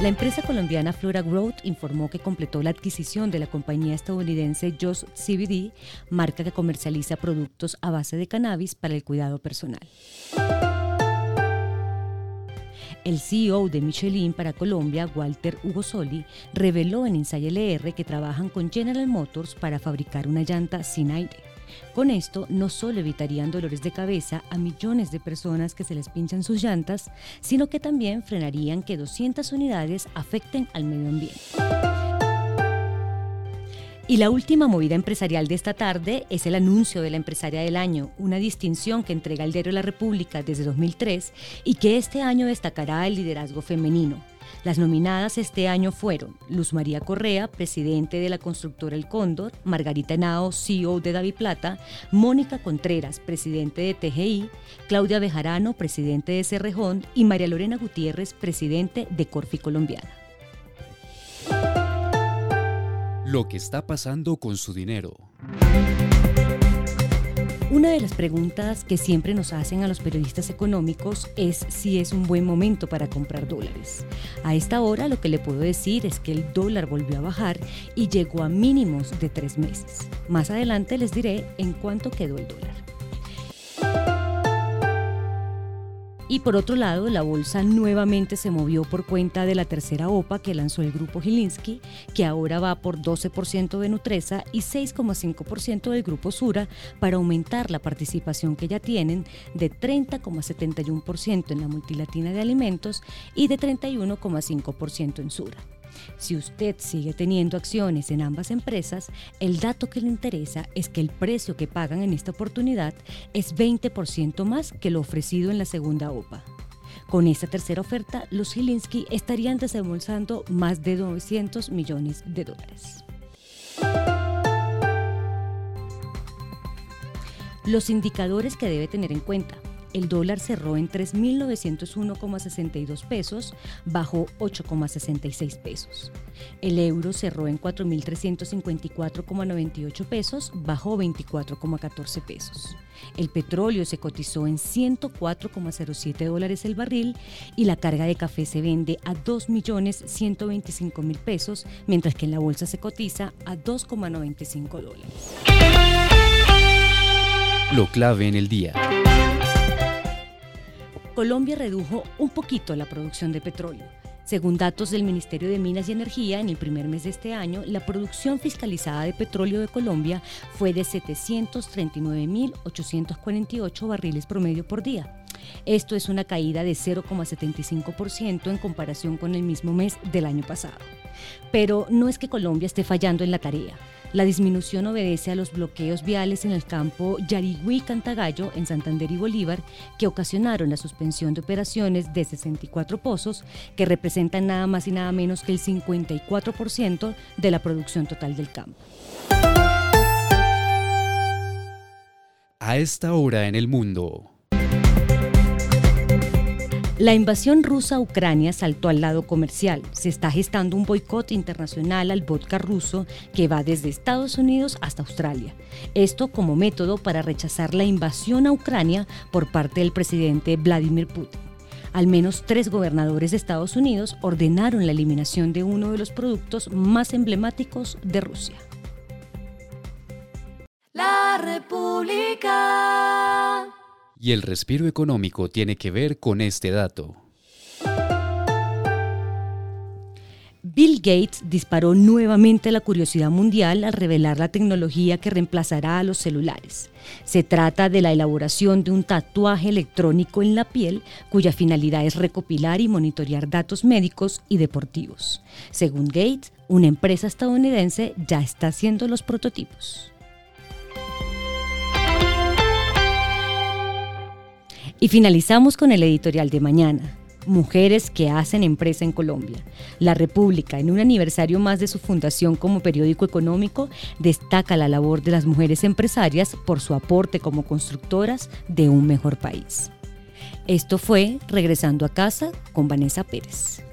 La empresa colombiana Flora Growth informó que completó la adquisición de la compañía estadounidense Just CBD, marca que comercializa productos a base de cannabis para el cuidado personal. El CEO de Michelin para Colombia, Walter Hugo Soli, reveló en Inside LR que trabajan con General Motors para fabricar una llanta sin aire. Con esto no solo evitarían dolores de cabeza a millones de personas que se les pinchan sus llantas, sino que también frenarían que 200 unidades afecten al medio ambiente. Y la última movida empresarial de esta tarde es el anuncio de la empresaria del año, una distinción que entrega el diario La República desde 2003 y que este año destacará el liderazgo femenino. Las nominadas este año fueron Luz María Correa, presidente de la constructora El Cóndor, Margarita Nao, CEO de David Plata, Mónica Contreras, presidente de TGI, Claudia Bejarano, presidente de Cerrejón y María Lorena Gutiérrez, presidente de Corfi Colombiana. Lo que está pasando con su dinero. Una de las preguntas que siempre nos hacen a los periodistas económicos es si es un buen momento para comprar dólares. A esta hora lo que le puedo decir es que el dólar volvió a bajar y llegó a mínimos de tres meses. Más adelante les diré en cuánto quedó el dólar. Y por otro lado, la bolsa nuevamente se movió por cuenta de la tercera OPA que lanzó el grupo Gilinski, que ahora va por 12% de Nutresa y 6,5% del grupo Sura para aumentar la participación que ya tienen de 30,71% en la multilatina de alimentos y de 31,5% en Sura. Si usted sigue teniendo acciones en ambas empresas, el dato que le interesa es que el precio que pagan en esta oportunidad es 20% más que lo ofrecido en la segunda OPA. Con esta tercera oferta, los Gilinski estarían desembolsando más de 900 millones de dólares. Los indicadores que debe tener en cuenta el dólar cerró en 3.901,62 pesos, bajó 8,66 pesos. El euro cerró en 4.354,98 pesos, bajó 24,14 pesos. El petróleo se cotizó en 104,07 dólares el barril y la carga de café se vende a 2.125.000 pesos, mientras que en la bolsa se cotiza a 2,95 dólares. Lo clave en el día. Colombia redujo un poquito la producción de petróleo. Según datos del Ministerio de Minas y Energía, en el primer mes de este año, la producción fiscalizada de petróleo de Colombia fue de 739.848 barriles promedio por día. Esto es una caída de 0,75% en comparación con el mismo mes del año pasado. Pero no es que Colombia esté fallando en la tarea. La disminución obedece a los bloqueos viales en el campo Yarigüí-Cantagallo en Santander y Bolívar que ocasionaron la suspensión de operaciones de 64 pozos que representan nada más y nada menos que el 54% de la producción total del campo. A esta hora en el mundo. La invasión rusa a Ucrania saltó al lado comercial. Se está gestando un boicot internacional al vodka ruso que va desde Estados Unidos hasta Australia. Esto como método para rechazar la invasión a Ucrania por parte del presidente Vladimir Putin. Al menos tres gobernadores de Estados Unidos ordenaron la eliminación de uno de los productos más emblemáticos de Rusia. La. Y el respiro económico tiene que ver con este dato. Bill Gates disparó nuevamente la curiosidad mundial al revelar la tecnología que reemplazará a los celulares. Se trata de la elaboración de un tatuaje electrónico en la piel cuya finalidad es recopilar y monitorear datos médicos y deportivos. Según Gates, una empresa estadounidense ya está haciendo los prototipos. Y finalizamos con el editorial de mañana. Mujeres que hacen empresa en Colombia. La República, en un aniversario más de su fundación como periódico económico, destaca la labor de las mujeres empresarias por su aporte como constructoras de un mejor país. Esto fue Regresando a casa con Vanessa Pérez.